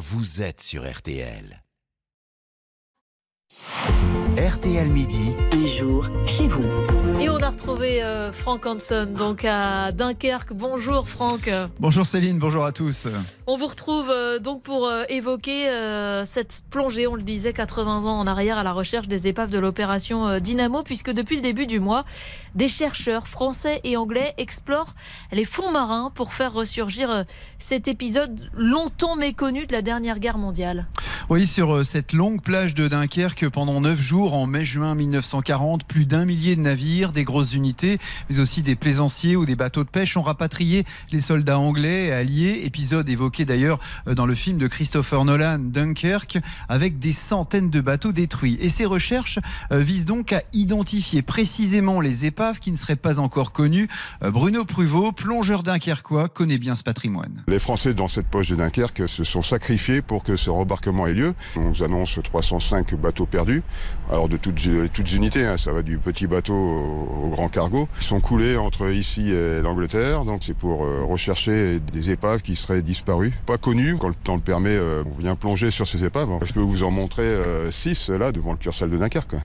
vous êtes sur RTL. RTL Midi. Un jour chez vous. Et on a retrouvé euh, Franck Hanson, donc à Dunkerque. Bonjour Franck. Bonjour Céline, bonjour à tous. On vous retrouve euh, donc pour euh, évoquer cette plongée, on le disait, 80 ans en arrière à la recherche des épaves de l'opération Dynamo, puisque depuis le début du mois, des chercheurs français et anglais explorent les fonds marins pour faire ressurgir cet épisode longtemps méconnu de la dernière guerre mondiale. Oui, sur cette longue plage de Dunkerque, pendant 9 jours, en mai-juin 1940, plus d'un millier de navires, des grosses unités, mais aussi des plaisanciers ou des bateaux de pêche ont rapatrié les soldats anglais et alliés. Épisode évoqué d'ailleurs euh, dans le film de Christopher Nolan, Dunkerque, avec des centaines de bateaux détruits. Et ces recherches euh, visent donc à identifier précisément les épaves qui ne seraient pas encore connues. Euh, Bruno Pruvot, plongeur dunkerquois, connaît bien ce patrimoine. Les Français dans cette poche de Dunkerque se sont sacrifiés pour que ce rebarquement ait lieu. On nous annonce 305 bateaux perdus, alors de toutes, toutes unités, hein. ça va du petit bateau au, grand cargo. Ils sont coulés entre ici et l'Angleterre, donc c'est pour euh, rechercher des épaves qui seraient disparues, pas connues. Quand le temps le permet, euh, on vient plonger sur ces épaves. Je peux vous en montrer 6 euh, là devant le cursal de Dunkerque?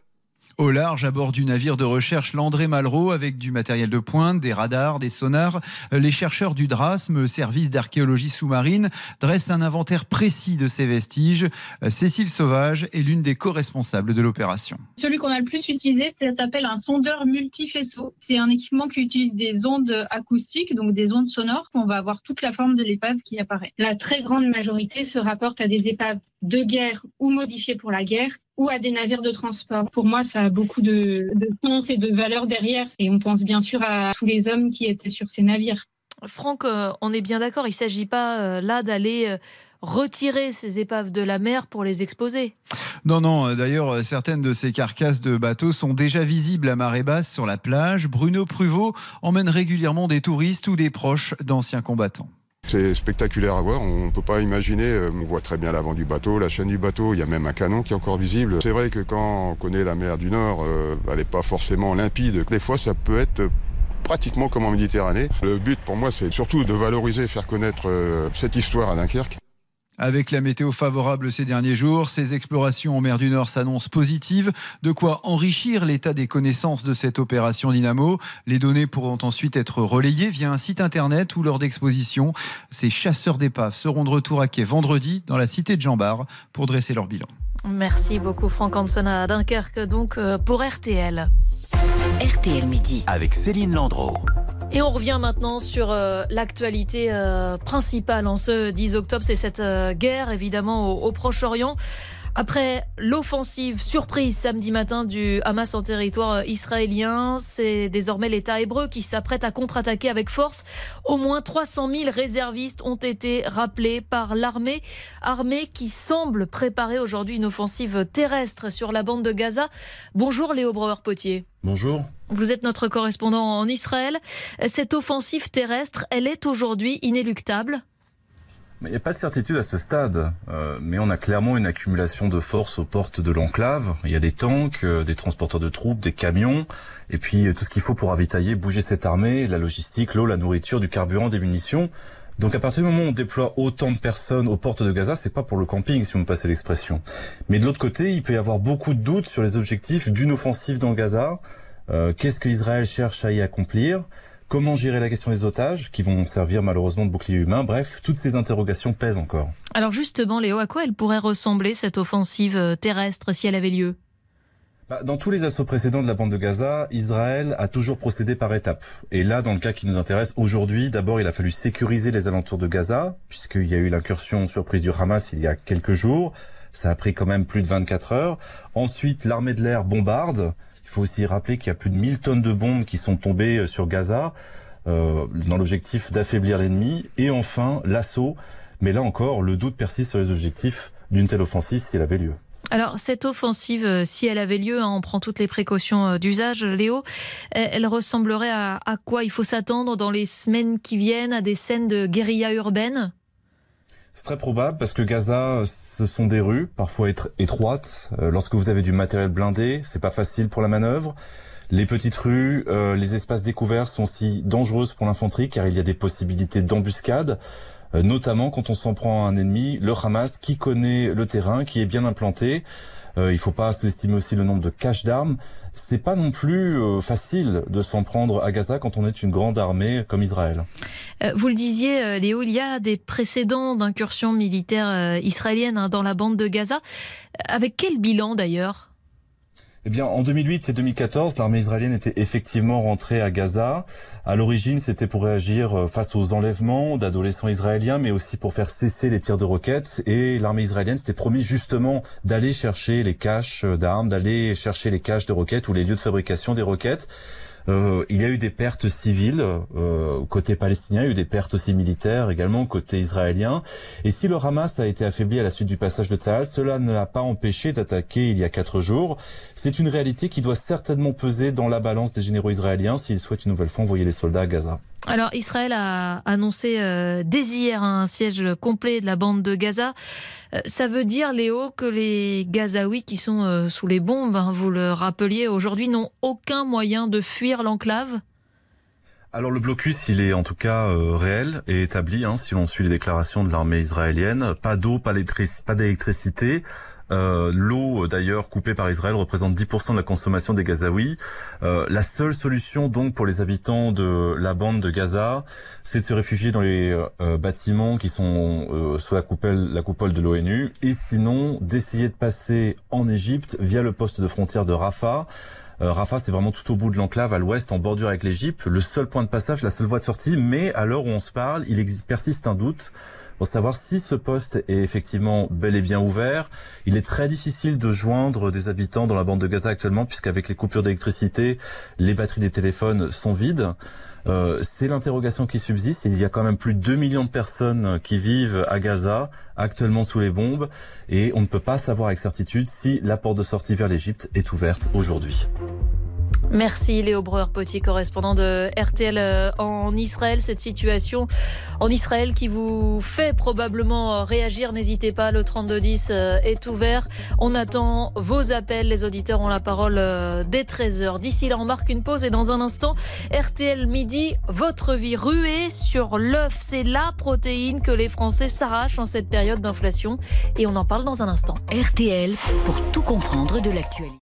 Au large à bord du navire de recherche Landré Malraux avec du matériel de pointe, des radars, des sonars. Les chercheurs du DRASM, service d'archéologie sous-marine, dressent un inventaire précis de ces vestiges. Cécile Sauvage est l'une des co-responsables de l'opération. Celui qu'on a le plus utilisé, ça s'appelle un sondeur multifaisceau. C'est un équipement qui utilise des ondes acoustiques, donc des ondes sonores. On va avoir toute la forme de l'épave qui apparaît. La très grande majorité se rapporte à des épaves de guerre ou modifiées pour la guerre ou à des navires de transport. Pour moi, ça a beaucoup de, de sens et de valeur derrière. Et on pense bien sûr à tous les hommes qui étaient sur ces navires. Franck, euh, on est bien d'accord, il ne s'agit pas euh, là d'aller euh, retirer ces épaves de la mer pour les exposer. Non, non, d'ailleurs, certaines de ces carcasses de bateaux sont déjà visibles à marée basse sur la plage. Bruno Pruvot emmène régulièrement des touristes ou des proches d'anciens combattants. C'est spectaculaire à voir, on ne peut pas imaginer, euh, on voit très bien l'avant du bateau, la chaîne du bateau, il y a même un canon qui est encore visible. C'est vrai que quand on connaît la mer du Nord, euh, elle n'est pas forcément limpide. Des fois, ça peut être pratiquement comme en Méditerranée. Le but pour moi, c'est surtout de valoriser, faire connaître euh, cette histoire à Dunkerque. Avec la météo favorable ces derniers jours, ces explorations en mer du Nord s'annoncent positives, de quoi enrichir l'état des connaissances de cette opération Dynamo. Les données pourront ensuite être relayées via un site internet ou lors d'expositions. Ces chasseurs d'épaves seront de retour à quai vendredi dans la cité de Jean Bar pour dresser leur bilan. Merci beaucoup Franck Hanson à Dunkerque donc euh, pour RTL. RTL Midi. Avec Céline Landreau. Et on revient maintenant sur euh, l'actualité euh, principale en ce 10 octobre, c'est cette guerre évidemment au Proche-Orient. Après l'offensive surprise samedi matin du Hamas en territoire israélien, c'est désormais l'État hébreu qui s'apprête à contre-attaquer avec force. Au moins 300 000 réservistes ont été rappelés par l'armée, armée qui semble préparer aujourd'hui une offensive terrestre sur la bande de Gaza. Bonjour Léo Breuer-Potier. Bonjour. Vous êtes notre correspondant en Israël. Cette offensive terrestre, elle est aujourd'hui inéluctable il n'y a pas de certitude à ce stade, euh, mais on a clairement une accumulation de forces aux portes de l'enclave. Il y a des tanks, euh, des transporteurs de troupes, des camions, et puis euh, tout ce qu'il faut pour ravitailler, bouger cette armée, la logistique, l'eau, la nourriture, du carburant, des munitions. Donc à partir du moment où on déploie autant de personnes aux portes de Gaza, c'est pas pour le camping, si vous me passez l'expression. Mais de l'autre côté, il peut y avoir beaucoup de doutes sur les objectifs d'une offensive dans Gaza. Qu'est-ce que Israël cherche à y accomplir? Comment gérer la question des otages, qui vont servir malheureusement de bouclier humain Bref, toutes ces interrogations pèsent encore. Alors justement, Léo, à quoi elle pourrait ressembler cette offensive euh, terrestre si elle avait lieu? Bah, dans tous les assauts précédents de la bande de Gaza, Israël a toujours procédé par étapes. Et là, dans le cas qui nous intéresse aujourd'hui, d'abord il a fallu sécuriser les alentours de Gaza, puisqu'il y a eu l'incursion surprise du Hamas il y a quelques jours. Ça a pris quand même plus de 24 heures. Ensuite, l'armée de l'air bombarde. Il faut aussi rappeler qu'il y a plus de 1000 tonnes de bombes qui sont tombées euh, sur Gaza euh, dans l'objectif d'affaiblir l'ennemi. Et enfin, l'assaut. Mais là encore, le doute persiste sur les objectifs d'une telle offensive si elle avait lieu. Alors cette offensive, euh, si elle avait lieu, hein, on prend toutes les précautions d'usage, Léo, elle ressemblerait à, à quoi? Il faut s'attendre dans les semaines qui viennent à des scènes de guérilla urbaine? C'est très probable parce que Gaza, ce sont des rues, parfois étroites. Euh, lorsque vous avez du matériel blindé, c'est pas facile pour la manœuvre. Les petites rues, euh, les espaces découverts sont aussi dangereuses pour l'infanterie car il y a des possibilités d'embuscade. notamment quand on s'en prend à un ennemi, le Hamas, qui connaît le terrain, qui est bien implanté. Euh, il faut pas sous-estimer aussi le nombre de caches d'armes. C'est pas non plus euh, facile de s'en prendre à Gaza quand on est une grande armée comme Israël. Euh, vous le disiez, Léo, il y a des précédents d'incursions militaires israéliennes hein, dans la bande de Gaza. Avec quel bilan d'ailleurs? Eh bien, en 2008 et 2014, l'armée israélienne était effectivement rentrée à Gaza. À l'origine, c'était pour réagir euh, face aux enlèvements d'adolescents israéliens, mais aussi pour faire cesser les tirs de roquettes. Et l'armée israélienne s'était promis justement d'aller chercher les caches d'armes, d'aller chercher les caches de roquettes ou les lieux de fabrication des roquettes. Euh, il y a eu des pertes civiles euh, côté palestinien, il y a eu des pertes aussi militaires également côté israélien. Et si le Hamas a été affaibli à la suite du passage de Tzahal, cela ne l'a pas empêché d'attaquer il y a quatre jours. C'est une réalité qui doit certainement peser dans la balance des généraux israéliens s'ils souhaitent une nouvelle fois envoyer les soldats à Gaza. Alors Israël a annoncé euh, dès hier un siège complet de la bande de Gaza. Euh, ça veut dire, Léo, que les Gazaouis qui sont euh, sous les bombes, hein, vous le rappeliez aujourd'hui, n'ont aucun moyen de fuir l'enclave? Alors le blocus, il est en tout cas réel et établi, hein, si l'on suit les déclarations de l'armée israélienne. Pas d'eau, pas d'électricité. Euh, L'eau, d'ailleurs, coupée par Israël, représente 10% de la consommation des Gazaouis. Euh, la seule solution, donc, pour les habitants de la bande de Gaza, c'est de se réfugier dans les euh, bâtiments qui sont euh, sous la coupole, la coupole de l'ONU, et sinon d'essayer de passer en Égypte via le poste de frontière de Rafah. Euh, Rafah, c'est vraiment tout au bout de l'enclave, à l'ouest, en bordure avec l'Égypte. Le seul point de passage, la seule voie de sortie. Mais à l'heure où on se parle, il persiste un doute pour savoir si ce poste est effectivement bel et bien ouvert. Il est très difficile de joindre des habitants dans la bande de Gaza actuellement, puisqu'avec les coupures d'électricité, les batteries des téléphones sont vides. Euh, c'est l'interrogation qui subsiste. Il y a quand même plus de 2 millions de personnes qui vivent à Gaza, actuellement sous les bombes, et on ne peut pas savoir avec certitude si la porte de sortie vers l'Égypte est ouverte aujourd'hui. Merci Léo Breuer-Potier, correspondant de RTL euh, en Israël. Cette situation en Israël qui vous fait probablement euh, réagir, n'hésitez pas, le 3210 euh, est ouvert. On attend vos appels, les auditeurs ont la parole dès 13h. D'ici là, on marque une pause et dans un instant, RTL midi, votre vie ruée sur l'œuf. C'est la protéine que les Français s'arrachent en cette période d'inflation et on en parle dans un instant. RTL pour tout comprendre de l'actualité.